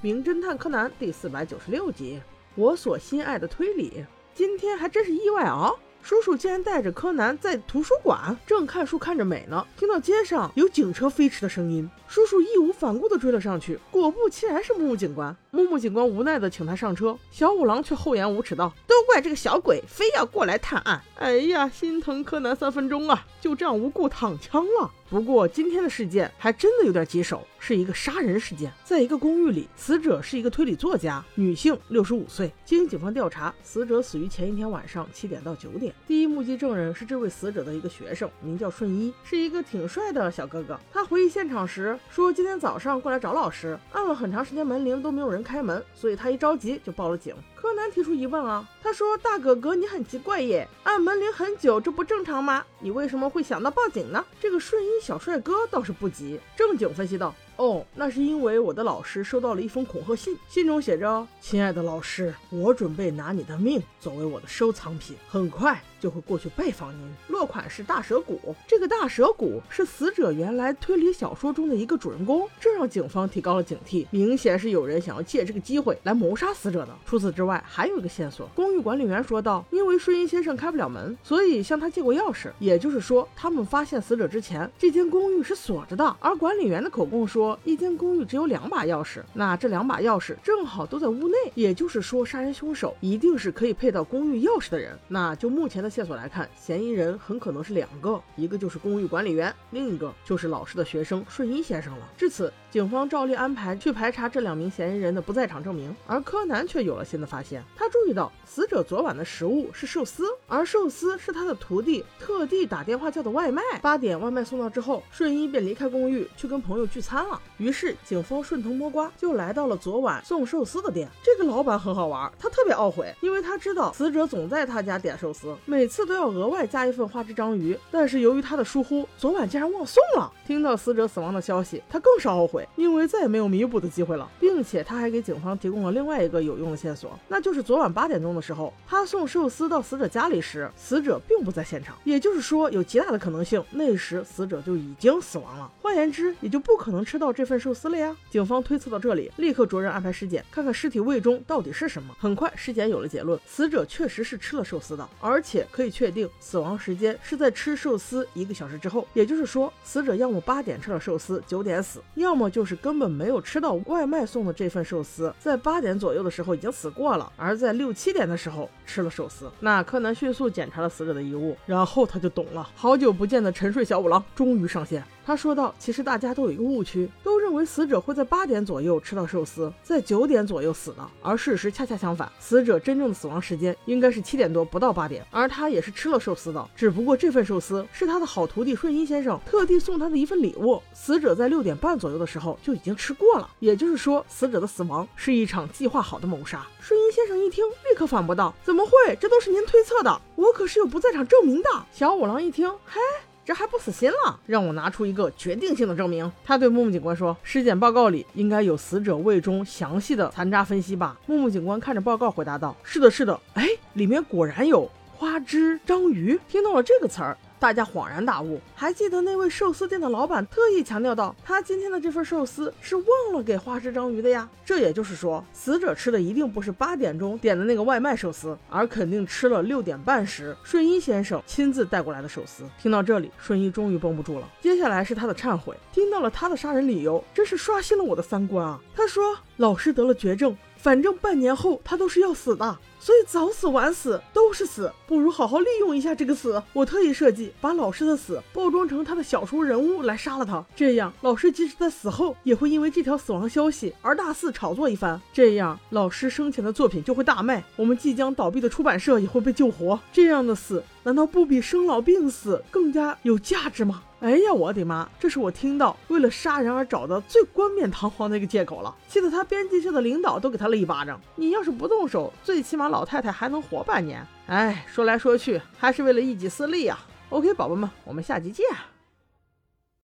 名侦探柯南》第四百九十六集。我所心爱的推理，今天还真是意外啊！叔叔竟然带着柯南在图书馆正看书看着美呢，听到街上有警车飞驰的声音，叔叔义无反顾地追了上去，果不其然是木木警官。木木警官无奈地请他上车，小五郎却厚颜无耻道：“都怪这个小鬼，非要过来探案。”哎呀，心疼柯南三分钟啊，就这样无故躺枪了。不过今天的事件还真的有点棘手，是一个杀人事件。在一个公寓里，死者是一个推理作家，女性，六十五岁。经警方调查，死者死于前一天晚上七点到九点。第一目击证人是这位死者的一个学生，名叫顺一，是一个挺帅的小哥哥。他回忆现场时说，今天早上过来找老师，按了很长时间门铃都没有人开门，所以他一着急就报了警。柯南提出疑问啊，他说：“大哥哥，你很奇怪耶，按门铃很久，这不正常吗？你为什么会想到报警呢？”这个顺一小帅哥倒是不急，正经分析道。哦，那是因为我的老师收到了一封恐吓信，信中写着：“亲爱的老师，我准备拿你的命作为我的收藏品，很快就会过去拜访您。”落款是大蛇谷，这个大蛇谷是死者原来推理小说中的一个主人公，这让警方提高了警惕，明显是有人想要借这个机会来谋杀死者的。除此之外，还有一个线索，公寓管理员说道：“因为顺英先生开不了门，所以向他借过钥匙，也就是说，他们发现死者之前，这间公寓是锁着的。”而管理员的口供说。一间公寓只有两把钥匙，那这两把钥匙正好都在屋内，也就是说，杀人凶手一定是可以配到公寓钥匙的人。那就目前的线索来看，嫌疑人很可能是两个，一个就是公寓管理员，另一个就是老师的学生顺一先生了。至此，警方照例安排去排查这两名嫌疑人的不在场证明，而柯南却有了新的发现。他注意到死者昨晚的食物是寿司，而寿司是他的徒弟特地打电话叫的外卖。八点外卖送到之后，顺一便离开公寓去跟朋友聚餐了。于是，警方顺藤摸瓜，就来到了昨晚送寿司的店。这个老板很好玩，他特别懊悔，因为他知道死者总在他家点寿司，每次都要额外加一份花枝章鱼。但是由于他的疏忽，昨晚竟然忘送了。听到死者死亡的消息，他更是懊悔，因为再也没有弥补的机会了。并且他还给警方提供了另外一个有用的线索，那就是昨晚八点钟的时候，他送寿司到死者家里时，死者并不在现场。也就是说，有极大的可能性，那时死者就已经死亡了。换言之，也就不可能吃到到这。份寿司了呀！警方推测到这里，立刻着人安排尸检，看看尸体胃中到底是什么。很快，尸检有了结论，死者确实是吃了寿司的，而且可以确定死亡时间是在吃寿司一个小时之后。也就是说，死者要么八点吃了寿司，九点死，要么就是根本没有吃到外卖送的这份寿司，在八点左右的时候已经死过了，而在六七点的时候吃了寿司。那柯南迅速检查了死者的遗物，然后他就懂了。好久不见的沉睡小五郎终于上线。他说道：“其实大家都有一个误区，都认为死者会在八点左右吃到寿司，在九点左右死的。而事实恰恰相反，死者真正的死亡时间应该是七点多，不到八点。而他也是吃了寿司的，只不过这份寿司是他的好徒弟顺一先生特地送他的一份礼物。死者在六点半左右的时候就已经吃过了，也就是说，死者的死亡是一场计划好的谋杀。”顺一先生一听，立刻反驳道：“怎么会？这都是您推测的，我可是有不在场证明的。”小五郎一听，嘿。这还不死心了？让我拿出一个决定性的证明。他对木木警官说：“尸检报告里应该有死者胃中详细的残渣分析吧？”木木警官看着报告回答道：“是的，是的。哎，里面果然有花枝章鱼。”听到了这个词儿。大家恍然大悟，还记得那位寿司店的老板特意强调道，他今天的这份寿司是忘了给花枝章鱼的呀。这也就是说，死者吃的一定不是八点钟点的那个外卖寿司，而肯定吃了六点半时顺一先生亲自带过来的寿司。听到这里，顺一终于绷不住了，接下来是他的忏悔。听到了他的杀人理由，真是刷新了我的三观啊！他说，老师得了绝症。反正半年后他都是要死的，所以早死晚死都是死，不如好好利用一下这个死。我特意设计把老师的死包装成他的小说人物来杀了他，这样老师即使在死后也会因为这条死亡消息而大肆炒作一番，这样老师生前的作品就会大卖，我们即将倒闭的出版社也会被救活。这样的死难道不比生老病死更加有价值吗？哎呀，我的妈！这是我听到为了杀人而找的最冠冕堂皇的一个借口了，气得他编辑社的领导都给他了一巴掌。你要是不动手，最起码老老太太还能活半年。哎，说来说去还是为了一己私利啊。OK，宝宝们，我们下集见。